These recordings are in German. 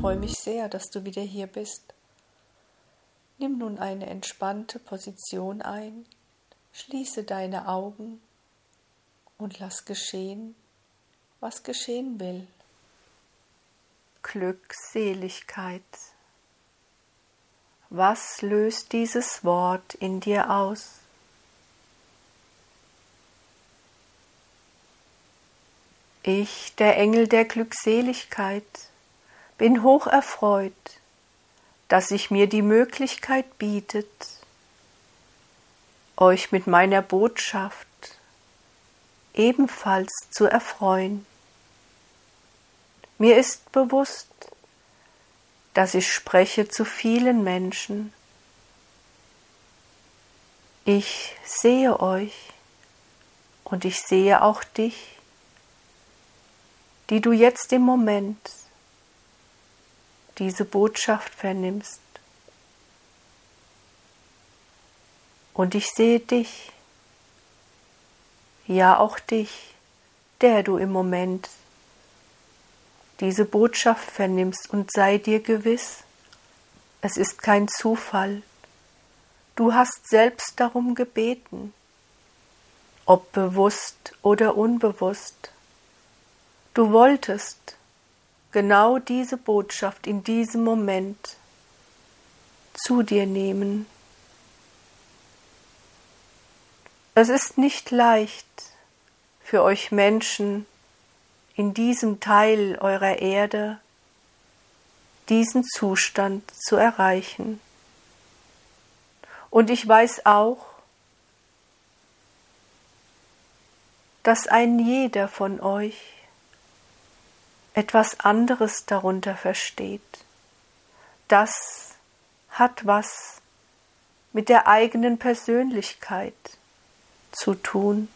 freue mich sehr, dass du wieder hier bist. Nimm nun eine entspannte Position ein, schließe deine Augen und lass geschehen, was geschehen will. Glückseligkeit. Was löst dieses Wort in dir aus? Ich, der Engel der Glückseligkeit, bin hoch erfreut, dass sich mir die Möglichkeit bietet, euch mit meiner Botschaft ebenfalls zu erfreuen. Mir ist bewusst, dass ich spreche zu vielen Menschen. Ich sehe euch und ich sehe auch dich die du jetzt im Moment diese Botschaft vernimmst. Und ich sehe dich, ja auch dich, der du im Moment diese Botschaft vernimmst und sei dir gewiss, es ist kein Zufall. Du hast selbst darum gebeten, ob bewusst oder unbewusst. Du wolltest genau diese Botschaft in diesem Moment zu dir nehmen. Es ist nicht leicht für euch Menschen in diesem Teil eurer Erde diesen Zustand zu erreichen. Und ich weiß auch, dass ein jeder von euch etwas anderes darunter versteht. Das hat was mit der eigenen Persönlichkeit zu tun,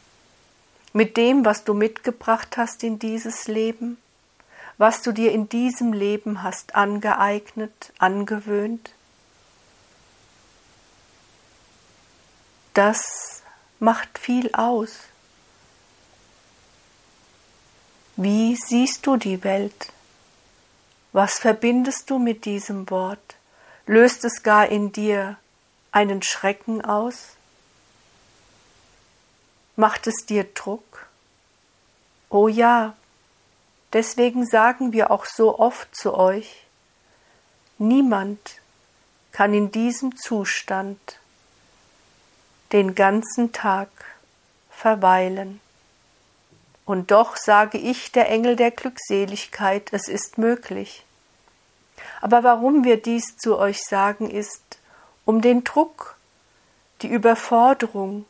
mit dem, was du mitgebracht hast in dieses Leben, was du dir in diesem Leben hast angeeignet, angewöhnt. Das macht viel aus. Wie siehst du die Welt? Was verbindest du mit diesem Wort? Löst es gar in dir einen Schrecken aus? Macht es dir Druck? Oh ja, deswegen sagen wir auch so oft zu euch, niemand kann in diesem Zustand den ganzen Tag verweilen. Und doch sage ich, der Engel der Glückseligkeit, es ist möglich. Aber warum wir dies zu euch sagen, ist, um den Druck, die Überforderung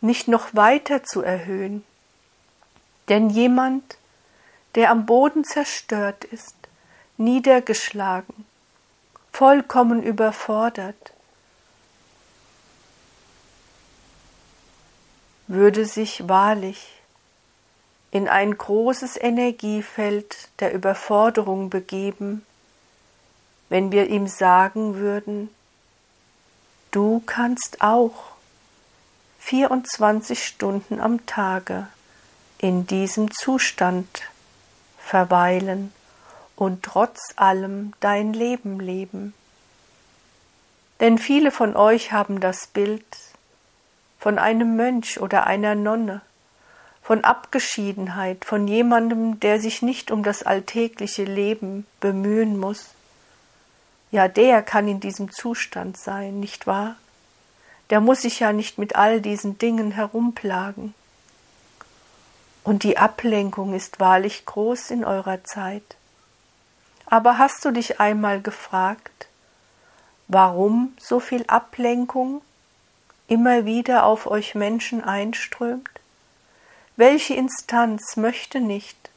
nicht noch weiter zu erhöhen. Denn jemand, der am Boden zerstört ist, niedergeschlagen, vollkommen überfordert, würde sich wahrlich in ein großes Energiefeld der Überforderung begeben, wenn wir ihm sagen würden, du kannst auch 24 Stunden am Tage in diesem Zustand verweilen und trotz allem dein Leben leben. Denn viele von euch haben das Bild von einem Mönch oder einer Nonne, von Abgeschiedenheit, von jemandem, der sich nicht um das alltägliche Leben bemühen muss. Ja, der kann in diesem Zustand sein, nicht wahr? Der muss sich ja nicht mit all diesen Dingen herumplagen. Und die Ablenkung ist wahrlich groß in eurer Zeit. Aber hast du dich einmal gefragt, warum so viel Ablenkung immer wieder auf euch Menschen einströmt? Welche Instanz möchte nicht,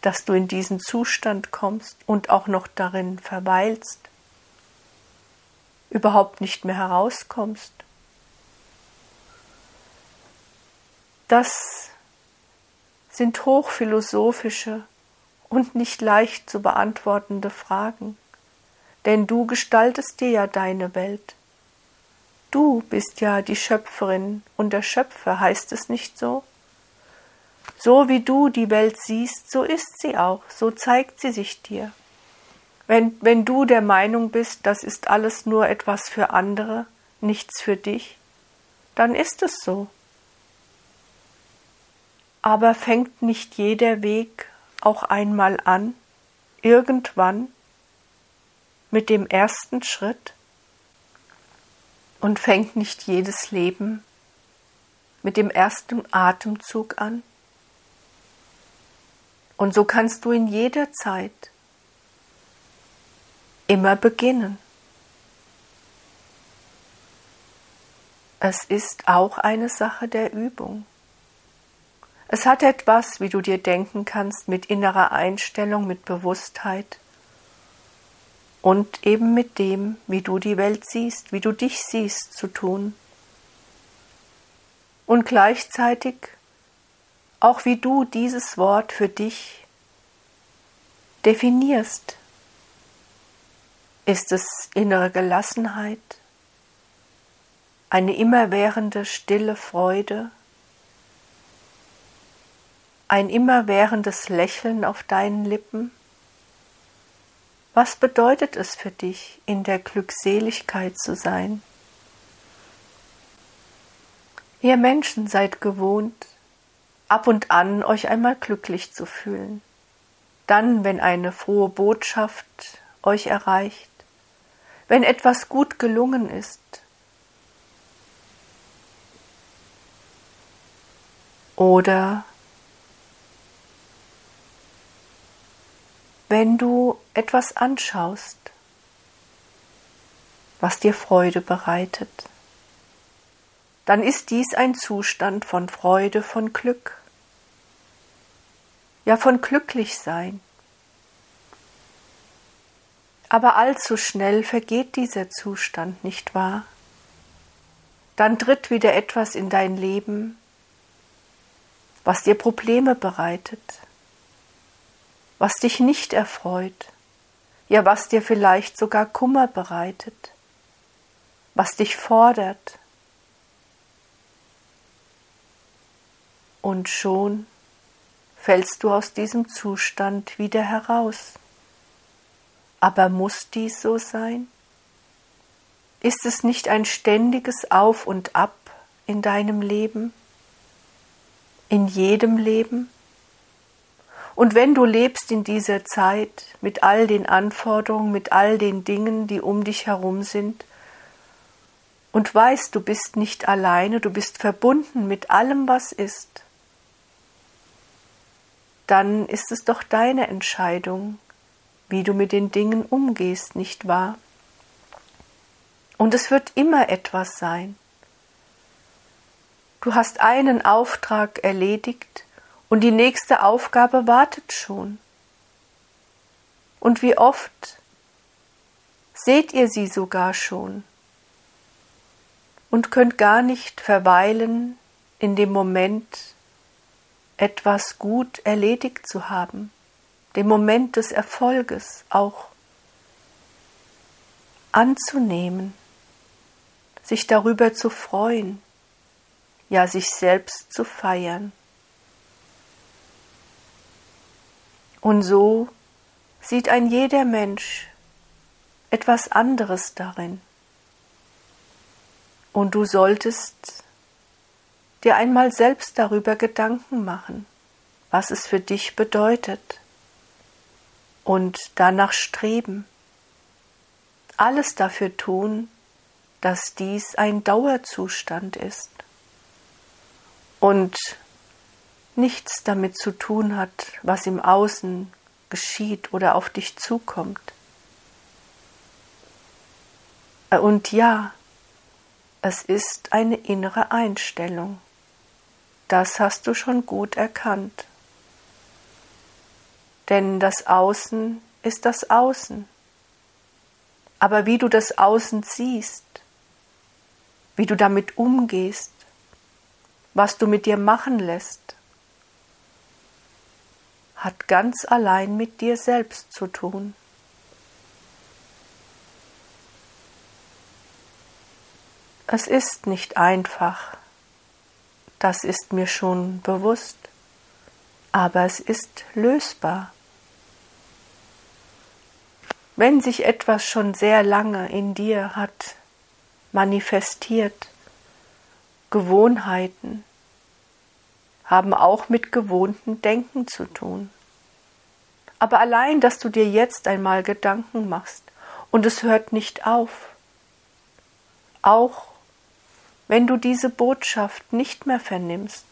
dass du in diesen Zustand kommst und auch noch darin verweilst, überhaupt nicht mehr herauskommst? Das sind hochphilosophische und nicht leicht zu beantwortende Fragen, denn du gestaltest dir ja deine Welt. Du bist ja die Schöpferin und der Schöpfer, heißt es nicht so? So wie du die Welt siehst, so ist sie auch, so zeigt sie sich dir. Wenn, wenn du der Meinung bist, das ist alles nur etwas für andere, nichts für dich, dann ist es so. Aber fängt nicht jeder Weg auch einmal an, irgendwann mit dem ersten Schritt? Und fängt nicht jedes Leben mit dem ersten Atemzug an? Und so kannst du in jeder Zeit immer beginnen. Es ist auch eine Sache der Übung. Es hat etwas, wie du dir denken kannst, mit innerer Einstellung, mit Bewusstheit und eben mit dem, wie du die Welt siehst, wie du dich siehst, zu tun. Und gleichzeitig auch wie du dieses Wort für dich definierst. Ist es innere Gelassenheit, eine immerwährende stille Freude, ein immerwährendes Lächeln auf deinen Lippen? Was bedeutet es für dich, in der Glückseligkeit zu sein? Ihr Menschen seid gewohnt, ab und an euch einmal glücklich zu fühlen. Dann, wenn eine frohe Botschaft euch erreicht, wenn etwas gut gelungen ist. Oder wenn du etwas anschaust, was dir Freude bereitet dann ist dies ein Zustand von Freude, von Glück, ja von Glücklichsein. Aber allzu schnell vergeht dieser Zustand, nicht wahr? Dann tritt wieder etwas in dein Leben, was dir Probleme bereitet, was dich nicht erfreut, ja was dir vielleicht sogar Kummer bereitet, was dich fordert, und schon fällst du aus diesem Zustand wieder heraus. Aber muss dies so sein? Ist es nicht ein ständiges Auf und Ab in deinem Leben? In jedem Leben? Und wenn du lebst in dieser Zeit mit all den Anforderungen, mit all den Dingen, die um dich herum sind, und weißt, du bist nicht alleine, du bist verbunden mit allem, was ist, dann ist es doch deine Entscheidung, wie du mit den Dingen umgehst, nicht wahr? Und es wird immer etwas sein. Du hast einen Auftrag erledigt und die nächste Aufgabe wartet schon. Und wie oft seht ihr sie sogar schon und könnt gar nicht verweilen in dem Moment, etwas gut erledigt zu haben, den Moment des Erfolges auch anzunehmen, sich darüber zu freuen, ja sich selbst zu feiern. Und so sieht ein jeder Mensch etwas anderes darin. Und du solltest dir einmal selbst darüber Gedanken machen, was es für dich bedeutet und danach streben, alles dafür tun, dass dies ein Dauerzustand ist und nichts damit zu tun hat, was im Außen geschieht oder auf dich zukommt. Und ja, es ist eine innere Einstellung. Das hast du schon gut erkannt. Denn das Außen ist das Außen. Aber wie du das Außen siehst, wie du damit umgehst, was du mit dir machen lässt, hat ganz allein mit dir selbst zu tun. Es ist nicht einfach, das ist mir schon bewusst. aber es ist lösbar. Wenn sich etwas schon sehr lange in dir hat manifestiert, Gewohnheiten haben auch mit gewohnten Denken zu tun. Aber allein, dass du dir jetzt einmal Gedanken machst und es hört nicht auf, auch wenn du diese Botschaft nicht mehr vernimmst,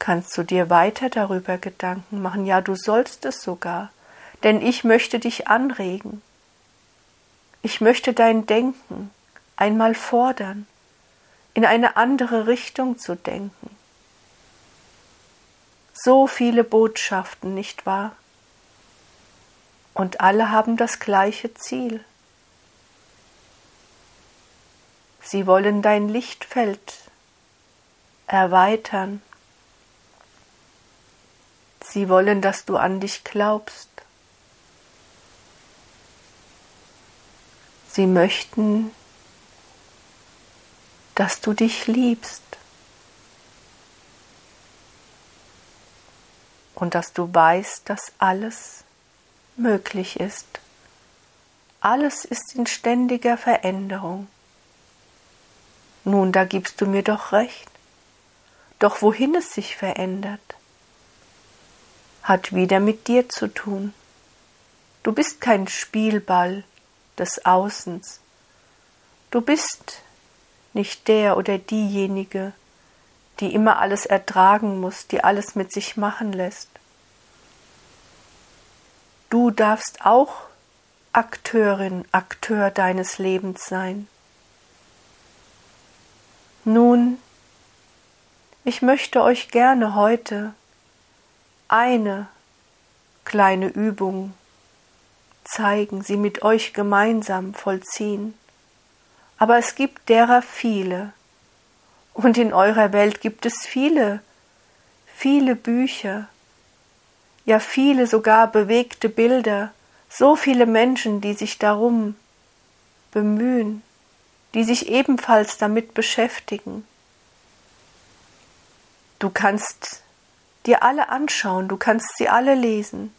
kannst du dir weiter darüber Gedanken machen. Ja, du sollst es sogar, denn ich möchte dich anregen. Ich möchte dein Denken einmal fordern, in eine andere Richtung zu denken. So viele Botschaften, nicht wahr? Und alle haben das gleiche Ziel. Sie wollen dein Lichtfeld erweitern. Sie wollen, dass du an dich glaubst. Sie möchten, dass du dich liebst und dass du weißt, dass alles möglich ist. Alles ist in ständiger Veränderung. Nun, da gibst du mir doch recht. Doch wohin es sich verändert, hat wieder mit dir zu tun. Du bist kein Spielball des Außens. Du bist nicht der oder diejenige, die immer alles ertragen muss, die alles mit sich machen lässt. Du darfst auch Akteurin, Akteur deines Lebens sein. Nun, ich möchte euch gerne heute eine kleine Übung zeigen, sie mit euch gemeinsam vollziehen. Aber es gibt derer viele, und in eurer Welt gibt es viele, viele Bücher, ja viele sogar bewegte Bilder, so viele Menschen, die sich darum bemühen, die sich ebenfalls damit beschäftigen. Du kannst dir alle anschauen, du kannst sie alle lesen.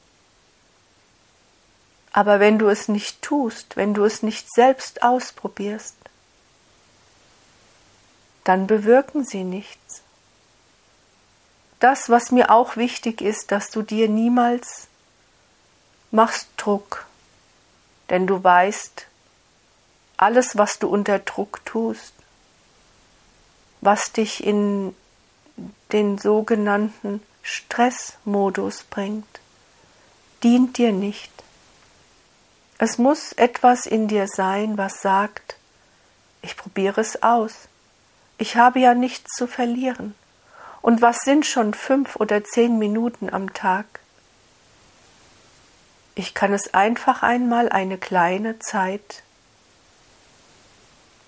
Aber wenn du es nicht tust, wenn du es nicht selbst ausprobierst, dann bewirken sie nichts. Das, was mir auch wichtig ist, dass du dir niemals machst Druck, denn du weißt, alles, was du unter Druck tust, was dich in den sogenannten Stressmodus bringt, dient dir nicht. Es muss etwas in dir sein, was sagt, ich probiere es aus. Ich habe ja nichts zu verlieren. Und was sind schon fünf oder zehn Minuten am Tag? Ich kann es einfach einmal eine kleine Zeit.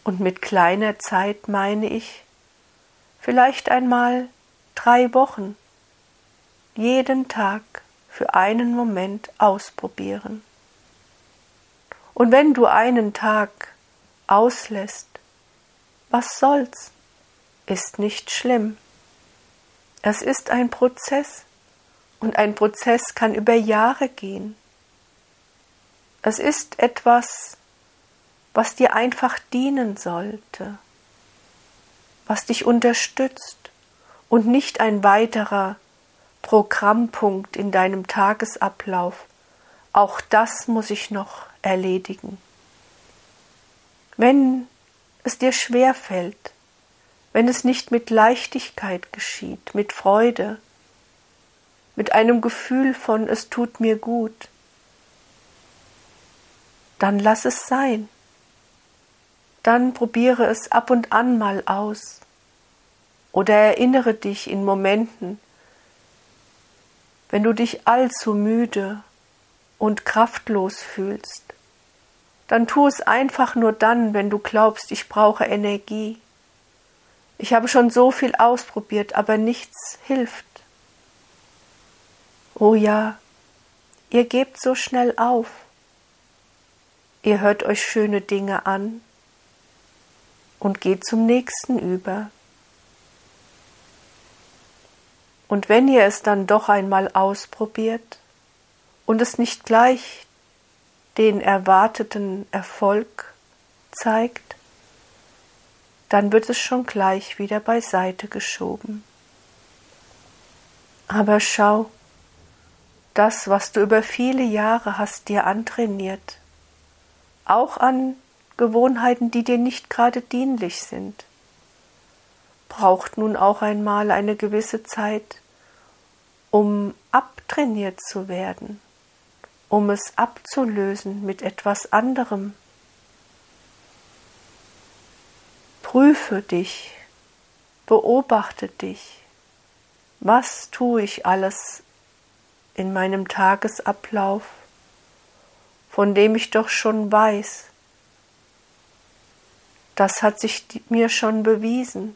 Und mit kleiner Zeit meine ich vielleicht einmal drei Wochen, jeden Tag für einen Moment ausprobieren. Und wenn du einen Tag auslässt, was soll's? Ist nicht schlimm. Es ist ein Prozess und ein Prozess kann über Jahre gehen. Es ist etwas, was dir einfach dienen sollte, was dich unterstützt und nicht ein weiterer Programmpunkt in deinem Tagesablauf. Auch das muss ich noch erledigen. Wenn es dir schwer fällt, wenn es nicht mit Leichtigkeit geschieht, mit Freude, mit einem Gefühl von es tut mir gut, dann lass es sein. Dann probiere es ab und an mal aus oder erinnere dich in Momenten, wenn du dich allzu müde und kraftlos fühlst, dann tu es einfach nur dann, wenn du glaubst, ich brauche Energie. Ich habe schon so viel ausprobiert, aber nichts hilft. Oh ja, ihr gebt so schnell auf. Ihr hört euch schöne Dinge an und geht zum nächsten über. Und wenn ihr es dann doch einmal ausprobiert und es nicht gleich den erwarteten Erfolg zeigt, dann wird es schon gleich wieder beiseite geschoben. Aber schau, das, was du über viele Jahre hast dir antrainiert, auch an Gewohnheiten, die dir nicht gerade dienlich sind, braucht nun auch einmal eine gewisse Zeit, um abtrainiert zu werden, um es abzulösen mit etwas anderem. Prüfe dich, beobachte dich, was tue ich alles in meinem Tagesablauf, von dem ich doch schon weiß, das hat sich mir schon bewiesen,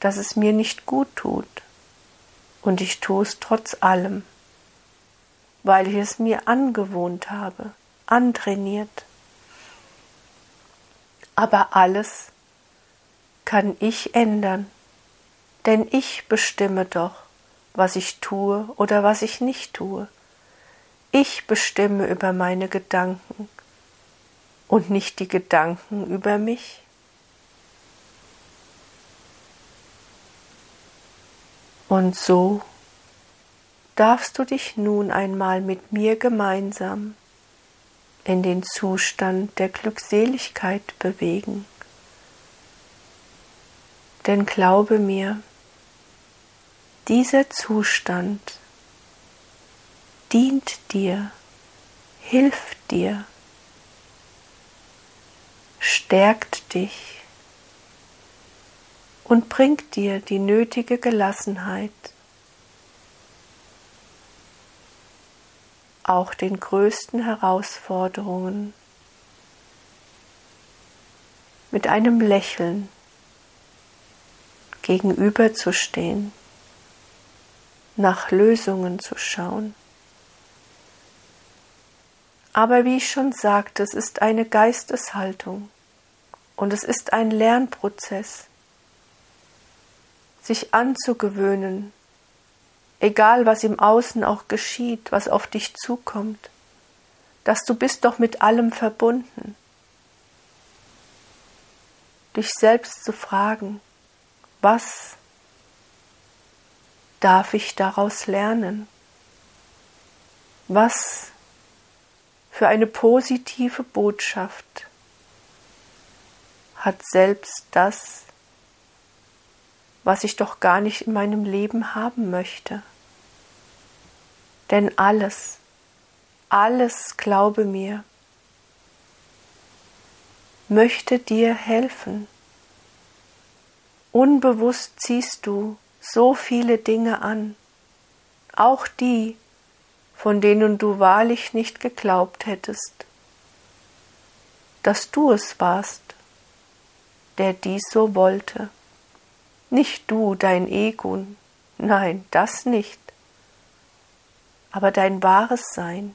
dass es mir nicht gut tut, und ich tue es trotz allem, weil ich es mir angewohnt habe, antrainiert. Aber alles kann ich ändern, denn ich bestimme doch, was ich tue oder was ich nicht tue. Ich bestimme über meine Gedanken und nicht die Gedanken über mich. Und so darfst du dich nun einmal mit mir gemeinsam in den Zustand der Glückseligkeit bewegen. Denn glaube mir, dieser Zustand dient dir, hilft dir, stärkt dich und bringt dir die nötige Gelassenheit, auch den größten Herausforderungen mit einem Lächeln gegenüberzustehen nach Lösungen zu schauen. Aber wie ich schon sagte, es ist eine Geisteshaltung und es ist ein Lernprozess, sich anzugewöhnen, egal was im Außen auch geschieht, was auf dich zukommt, dass du bist doch mit allem verbunden. Dich selbst zu fragen, was darf ich daraus lernen? Was für eine positive Botschaft hat selbst das, was ich doch gar nicht in meinem Leben haben möchte? Denn alles, alles, glaube mir, möchte dir helfen. Unbewusst ziehst du so viele Dinge an, auch die, von denen du wahrlich nicht geglaubt hättest, dass du es warst, der dies so wollte. Nicht du, dein Ego, nein, das nicht, aber dein wahres Sein.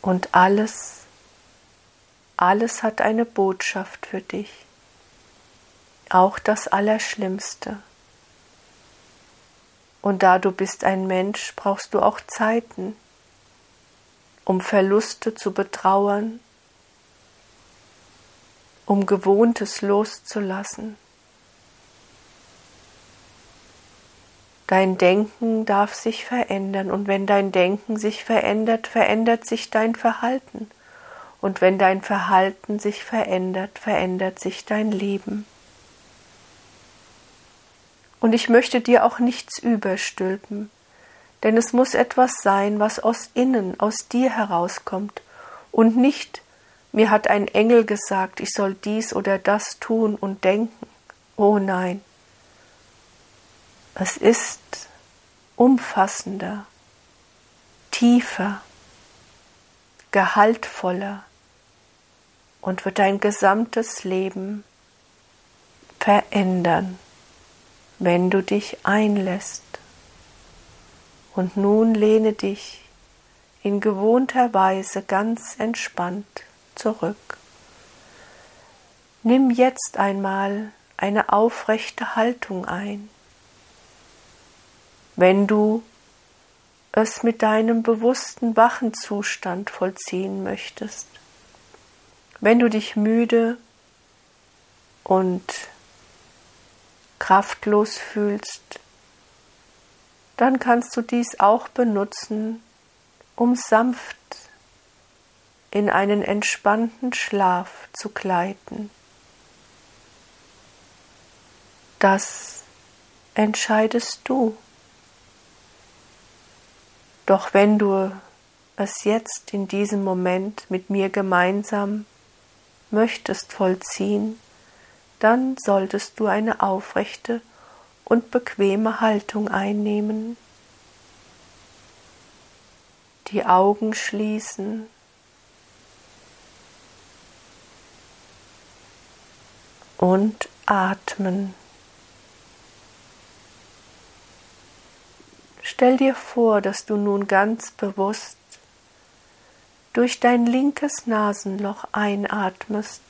Und alles, alles hat eine Botschaft für dich auch das Allerschlimmste. Und da du bist ein Mensch, brauchst du auch Zeiten, um Verluste zu betrauern, um Gewohntes loszulassen. Dein Denken darf sich verändern und wenn dein Denken sich verändert, verändert sich dein Verhalten. Und wenn dein Verhalten sich verändert, verändert sich dein Leben. Und ich möchte dir auch nichts überstülpen, denn es muss etwas sein, was aus innen, aus dir herauskommt und nicht, mir hat ein Engel gesagt, ich soll dies oder das tun und denken. Oh nein, es ist umfassender, tiefer, gehaltvoller und wird dein gesamtes Leben verändern wenn du dich einlässt. Und nun lehne dich in gewohnter Weise ganz entspannt zurück. Nimm jetzt einmal eine aufrechte Haltung ein. Wenn du es mit deinem bewussten wachen Zustand vollziehen möchtest, wenn du dich müde und kraftlos fühlst, dann kannst du dies auch benutzen, um sanft in einen entspannten Schlaf zu gleiten. Das entscheidest du. Doch wenn du es jetzt in diesem Moment mit mir gemeinsam möchtest vollziehen, dann solltest du eine aufrechte und bequeme Haltung einnehmen, die Augen schließen und atmen. Stell dir vor, dass du nun ganz bewusst durch dein linkes Nasenloch einatmest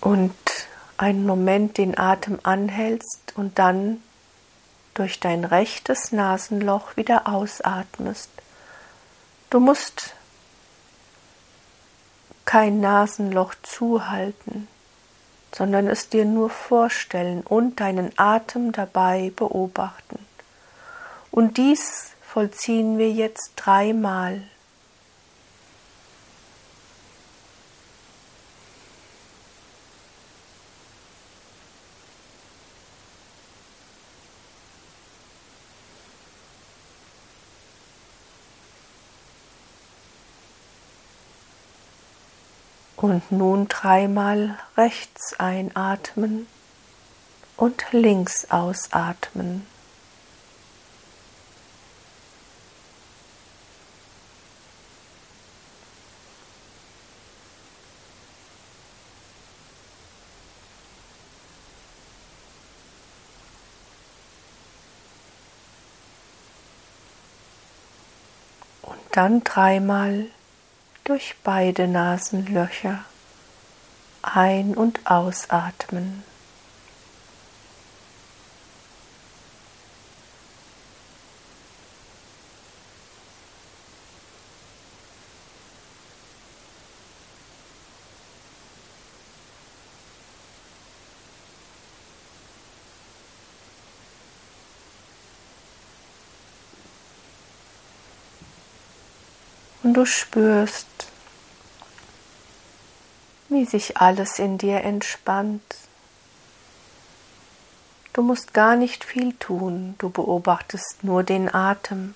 und einen Moment den Atem anhältst und dann durch dein rechtes Nasenloch wieder ausatmest. Du musst kein Nasenloch zuhalten, sondern es dir nur vorstellen und deinen Atem dabei beobachten. Und dies vollziehen wir jetzt dreimal. Und nun dreimal rechts einatmen und links ausatmen. Und dann dreimal durch beide Nasenlöcher ein- und ausatmen. Spürst, wie sich alles in dir entspannt. Du musst gar nicht viel tun, du beobachtest nur den Atem.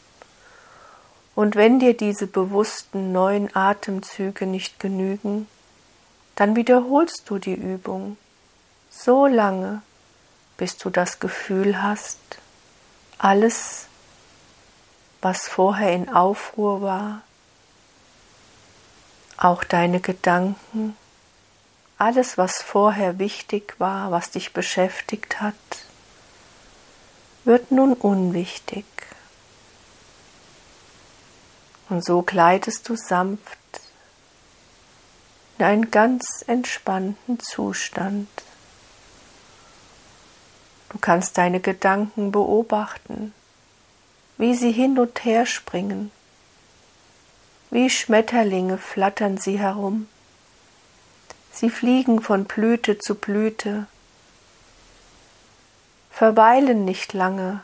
Und wenn dir diese bewussten neuen Atemzüge nicht genügen, dann wiederholst du die Übung so lange, bis du das Gefühl hast, alles, was vorher in Aufruhr war, auch deine Gedanken, alles, was vorher wichtig war, was dich beschäftigt hat, wird nun unwichtig. Und so gleitest du sanft in einen ganz entspannten Zustand. Du kannst deine Gedanken beobachten, wie sie hin und her springen wie Schmetterlinge flattern sie herum. Sie fliegen von Blüte zu Blüte, verweilen nicht lange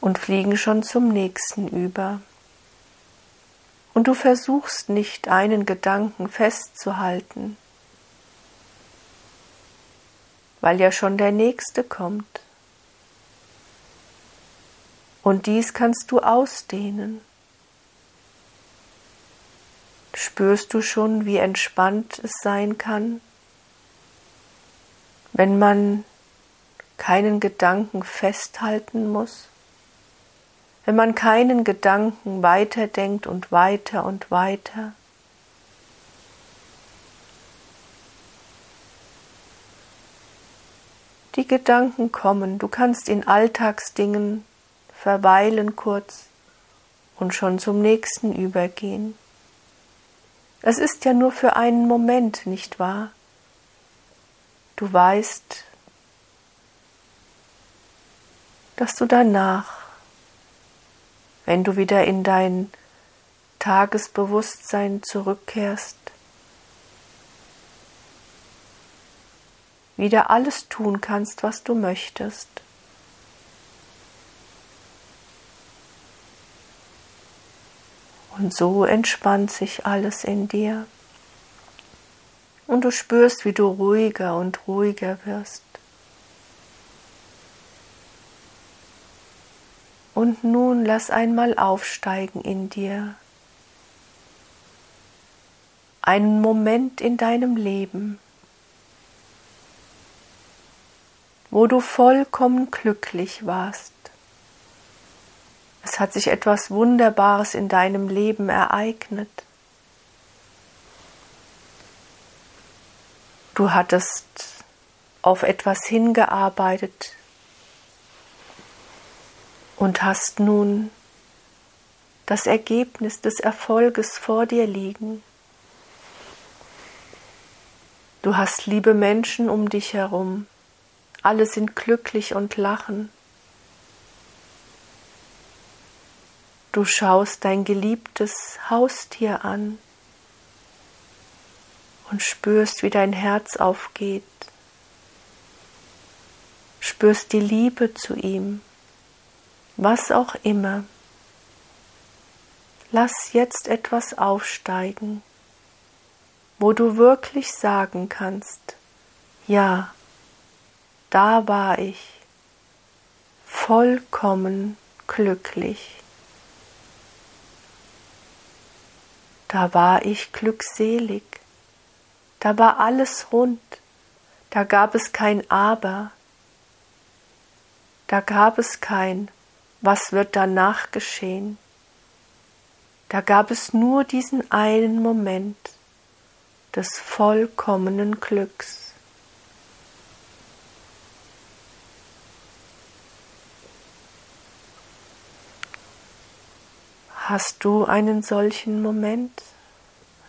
und fliegen schon zum nächsten über. Und du versuchst nicht einen Gedanken festzuhalten, weil ja schon der nächste kommt. Und dies kannst du ausdehnen. Spürst du schon, wie entspannt es sein kann, wenn man keinen Gedanken festhalten muss, wenn man keinen Gedanken weiterdenkt und weiter und weiter. Die Gedanken kommen, du kannst in Alltagsdingen verweilen kurz und schon zum nächsten übergehen. Das ist ja nur für einen Moment, nicht wahr? Du weißt, dass du danach, wenn du wieder in dein Tagesbewusstsein zurückkehrst, wieder alles tun kannst, was du möchtest. Und so entspannt sich alles in dir. Und du spürst, wie du ruhiger und ruhiger wirst. Und nun lass einmal aufsteigen in dir. Einen Moment in deinem Leben, wo du vollkommen glücklich warst. Es hat sich etwas Wunderbares in deinem Leben ereignet. Du hattest auf etwas hingearbeitet und hast nun das Ergebnis des Erfolges vor dir liegen. Du hast liebe Menschen um dich herum alle sind glücklich und lachen. Du schaust dein geliebtes Haustier an und spürst, wie dein Herz aufgeht. Spürst die Liebe zu ihm, was auch immer. Lass jetzt etwas aufsteigen, wo du wirklich sagen kannst, ja, da war ich vollkommen glücklich. Da war ich glückselig. Da war alles rund. Da gab es kein Aber. Da gab es kein Was wird danach geschehen. Da gab es nur diesen einen Moment des vollkommenen Glücks. Hast du einen solchen Moment?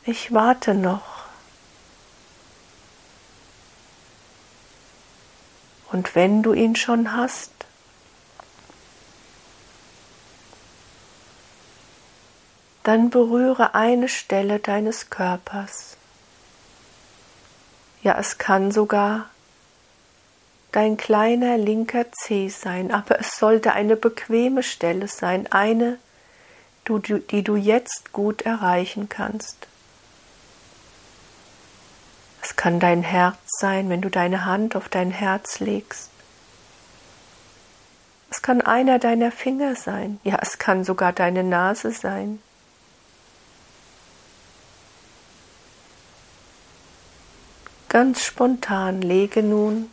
Ich warte noch. Und wenn du ihn schon hast, dann berühre eine Stelle deines Körpers. Ja, es kann sogar dein kleiner linker Zeh sein, aber es sollte eine bequeme Stelle sein, eine, die du jetzt gut erreichen kannst. Es kann dein Herz sein, wenn du deine Hand auf dein Herz legst. Es kann einer deiner Finger sein, ja, es kann sogar deine Nase sein. Ganz spontan lege nun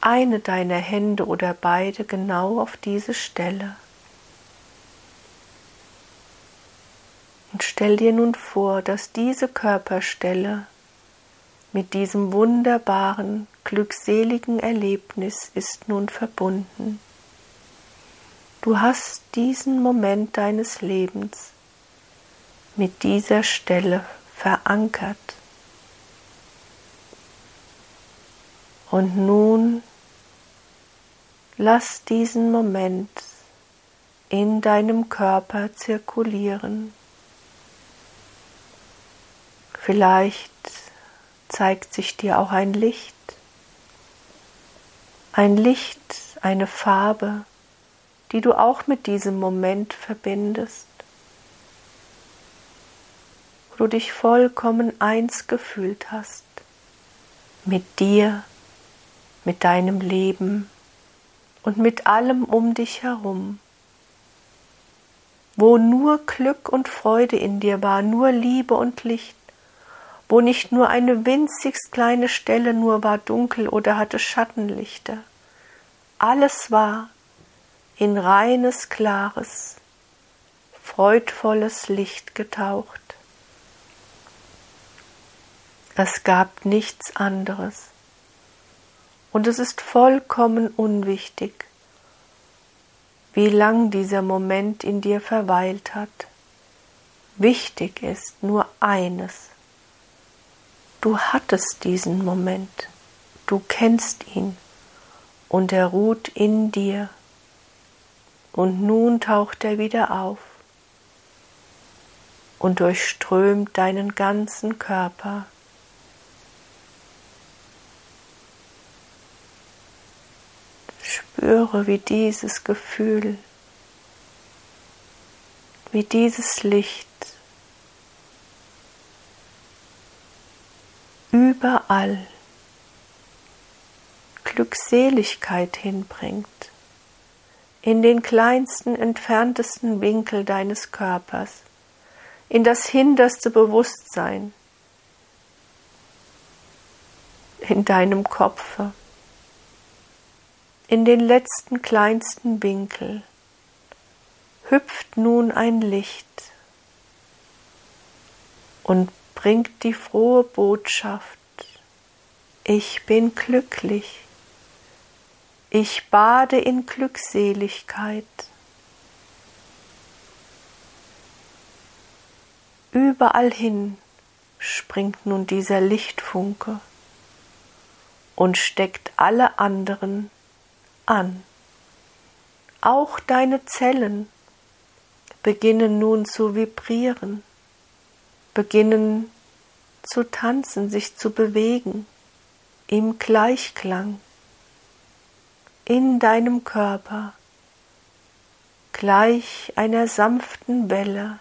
eine deiner Hände oder beide genau auf diese Stelle. Und stell dir nun vor, dass diese Körperstelle mit diesem wunderbaren, glückseligen Erlebnis ist nun verbunden. Du hast diesen Moment deines Lebens mit dieser Stelle verankert. Und nun lass diesen Moment in deinem Körper zirkulieren. Vielleicht zeigt sich dir auch ein Licht, ein Licht, eine Farbe, die du auch mit diesem Moment verbindest, wo du dich vollkommen eins gefühlt hast. Mit dir, mit deinem Leben und mit allem um dich herum, wo nur Glück und Freude in dir war, nur Liebe und Licht, wo nicht nur eine winzigst kleine Stelle nur war dunkel oder hatte Schattenlichter. Alles war in reines, klares, freudvolles Licht getaucht. Es gab nichts anderes. Und es ist vollkommen unwichtig, wie lang dieser Moment in dir verweilt hat, Wichtig ist nur eines. Du hattest diesen Moment, du kennst ihn und er ruht in dir. Und nun taucht er wieder auf und durchströmt deinen ganzen Körper. Spüre, wie dieses Gefühl, wie dieses Licht überall Glückseligkeit hinbringt, in den kleinsten, entferntesten Winkel deines Körpers, in das hinterste Bewusstsein, in deinem Kopfe, in den letzten kleinsten Winkel hüpft nun ein Licht und bringt die frohe Botschaft, ich bin glücklich, ich bade in Glückseligkeit. Überall hin springt nun dieser Lichtfunke und steckt alle anderen an. Auch deine Zellen beginnen nun zu vibrieren beginnen zu tanzen, sich zu bewegen im Gleichklang in deinem Körper, gleich einer sanften Welle,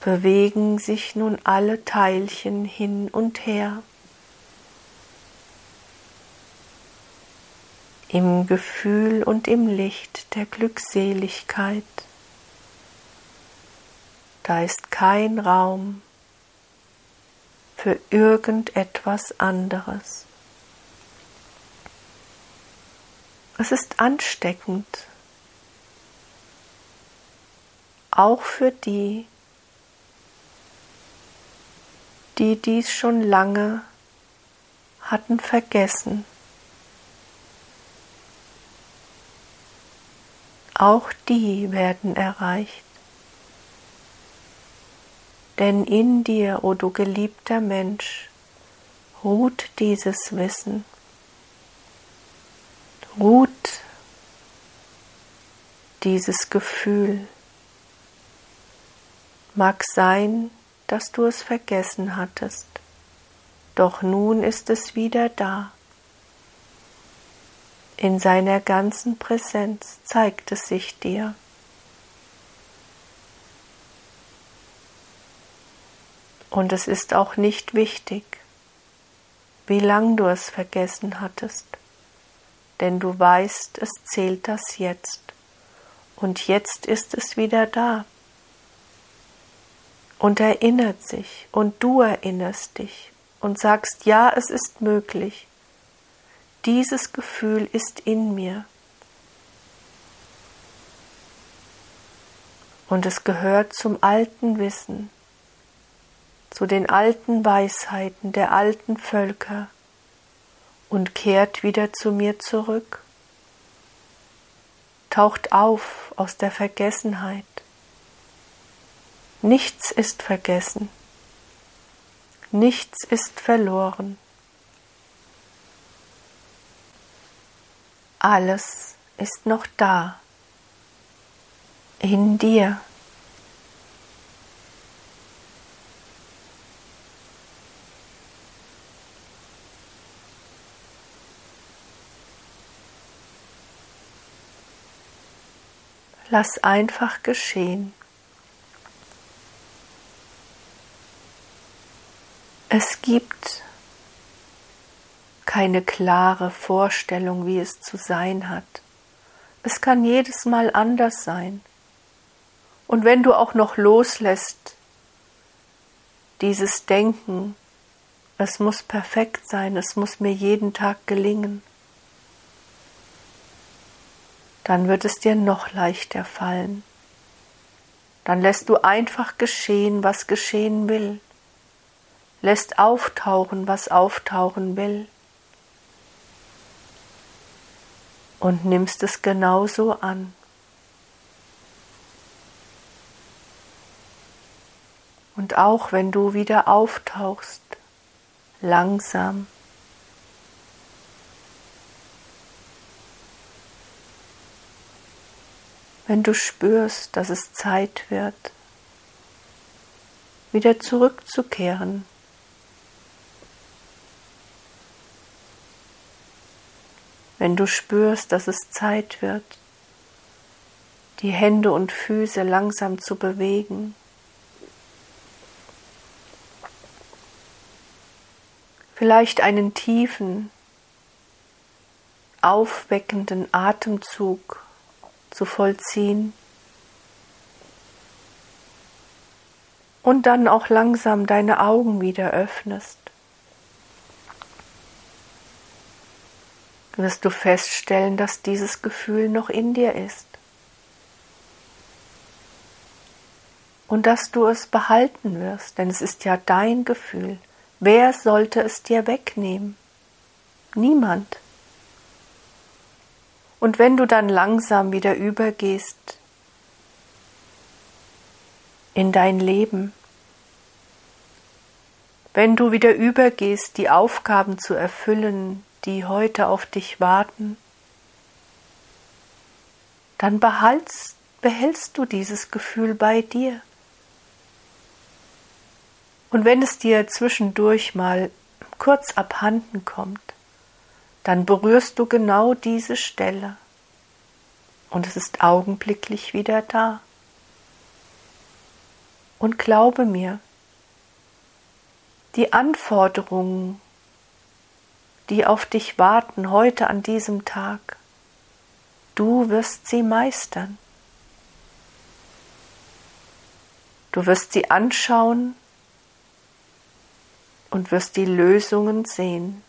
bewegen sich nun alle Teilchen hin und her. Im Gefühl und im Licht der Glückseligkeit. Da ist kein Raum für irgendetwas anderes. Es ist ansteckend, auch für die, die dies schon lange hatten vergessen. Auch die werden erreicht denn in dir, o oh du geliebter Mensch, ruht dieses Wissen, ruht dieses Gefühl. Mag sein, dass du es vergessen hattest, doch nun ist es wieder da. In seiner ganzen Präsenz zeigt es sich dir. Und es ist auch nicht wichtig, wie lang du es vergessen hattest, denn du weißt, es zählt das jetzt. Und jetzt ist es wieder da. Und erinnert sich, und du erinnerst dich und sagst, ja, es ist möglich. Dieses Gefühl ist in mir. Und es gehört zum alten Wissen, zu den alten Weisheiten der alten Völker und kehrt wieder zu mir zurück, taucht auf aus der Vergessenheit. Nichts ist vergessen, nichts ist verloren. Alles ist noch da, in dir. Lass einfach geschehen. Es gibt keine klare Vorstellung, wie es zu sein hat. Es kann jedes Mal anders sein. Und wenn du auch noch loslässt, dieses Denken, es muss perfekt sein, es muss mir jeden Tag gelingen, dann wird es dir noch leichter fallen. Dann lässt du einfach geschehen, was geschehen will, lässt auftauchen, was auftauchen will, und nimmst es genauso an. Und auch wenn du wieder auftauchst, langsam, wenn du spürst, dass es Zeit wird, wieder zurückzukehren. Wenn du spürst, dass es Zeit wird, die Hände und Füße langsam zu bewegen. Vielleicht einen tiefen, aufweckenden Atemzug zu vollziehen. Und dann auch langsam deine Augen wieder öffnest. Wirst du feststellen, dass dieses Gefühl noch in dir ist. Und dass du es behalten wirst, denn es ist ja dein Gefühl. Wer sollte es dir wegnehmen? Niemand. Und wenn du dann langsam wieder übergehst in dein Leben, wenn du wieder übergehst, die Aufgaben zu erfüllen, die heute auf dich warten, dann behaltst, behältst du dieses Gefühl bei dir. Und wenn es dir zwischendurch mal kurz abhanden kommt, dann berührst du genau diese Stelle und es ist augenblicklich wieder da. Und glaube mir, die Anforderungen, die auf dich warten heute an diesem Tag, du wirst sie meistern. Du wirst sie anschauen und wirst die Lösungen sehen.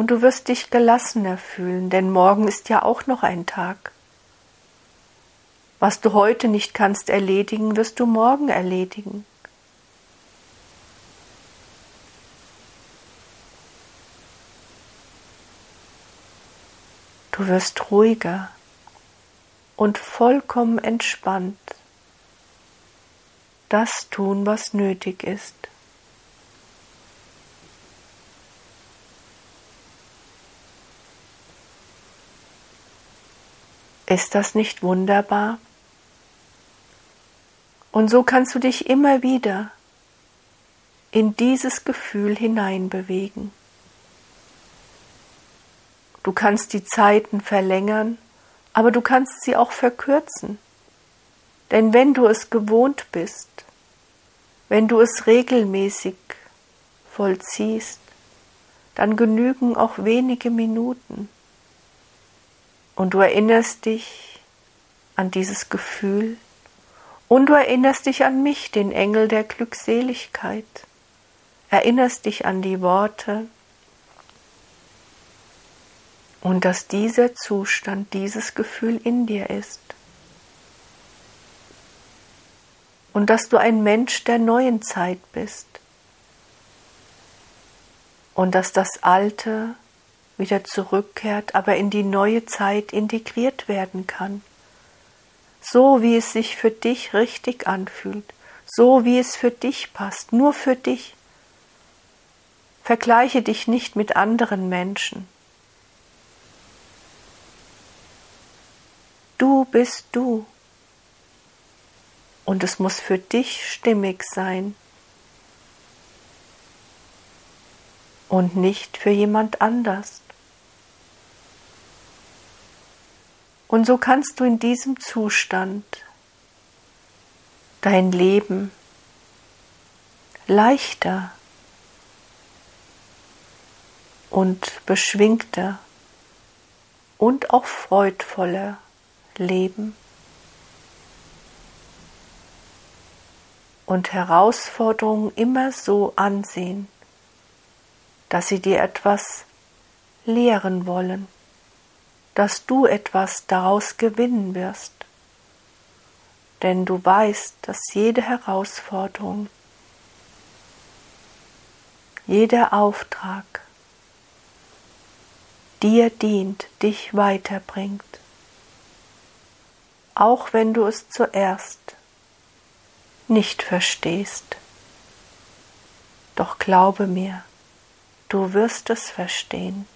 Und du wirst dich gelassener fühlen, denn morgen ist ja auch noch ein Tag. Was du heute nicht kannst erledigen, wirst du morgen erledigen. Du wirst ruhiger und vollkommen entspannt das tun, was nötig ist. Ist das nicht wunderbar? Und so kannst du dich immer wieder in dieses Gefühl hineinbewegen. Du kannst die Zeiten verlängern, aber du kannst sie auch verkürzen. Denn wenn du es gewohnt bist, wenn du es regelmäßig vollziehst, dann genügen auch wenige Minuten und du erinnerst dich an dieses Gefühl und du erinnerst dich an mich, den Engel der Glückseligkeit, erinnerst dich an die Worte und dass dieser Zustand, dieses Gefühl in dir ist. Und dass du ein Mensch der neuen Zeit bist. Und dass das Alte wieder zurückkehrt, aber in die neue Zeit integriert werden kann. So wie es sich für dich richtig anfühlt, so wie es für dich passt, nur für dich. Vergleiche dich nicht mit anderen Menschen. Du bist du. Und es muss für dich stimmig sein. Und nicht für jemand anders. Und so kannst du in diesem Zustand dein Leben leichter und beschwingter und auch freudvoller leben und Herausforderungen immer so ansehen, dass sie dir etwas lehren wollen dass du etwas daraus gewinnen wirst. Denn du weißt, dass jede Herausforderung, jeder Auftrag dir dient, dich weiterbringt, auch wenn du es zuerst nicht verstehst. Doch glaube mir, du wirst es verstehen.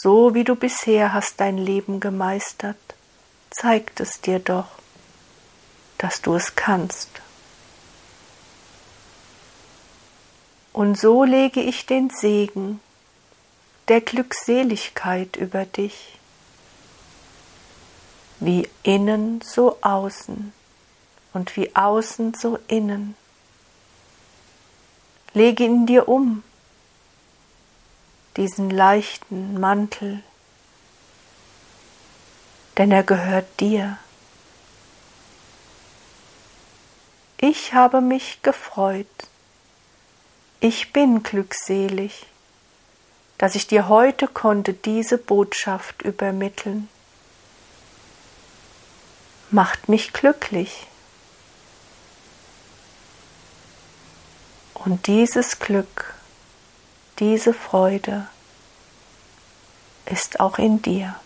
So wie du bisher hast dein Leben gemeistert, zeigt es dir doch, dass du es kannst. Und so lege ich den Segen der Glückseligkeit über dich, wie innen so außen und wie außen so innen. Lege ihn dir um, diesen leichten Mantel, denn er gehört dir. Ich habe mich gefreut, ich bin glückselig, dass ich dir heute konnte diese Botschaft übermitteln. Macht mich glücklich. Und dieses Glück, diese Freude ist auch in dir.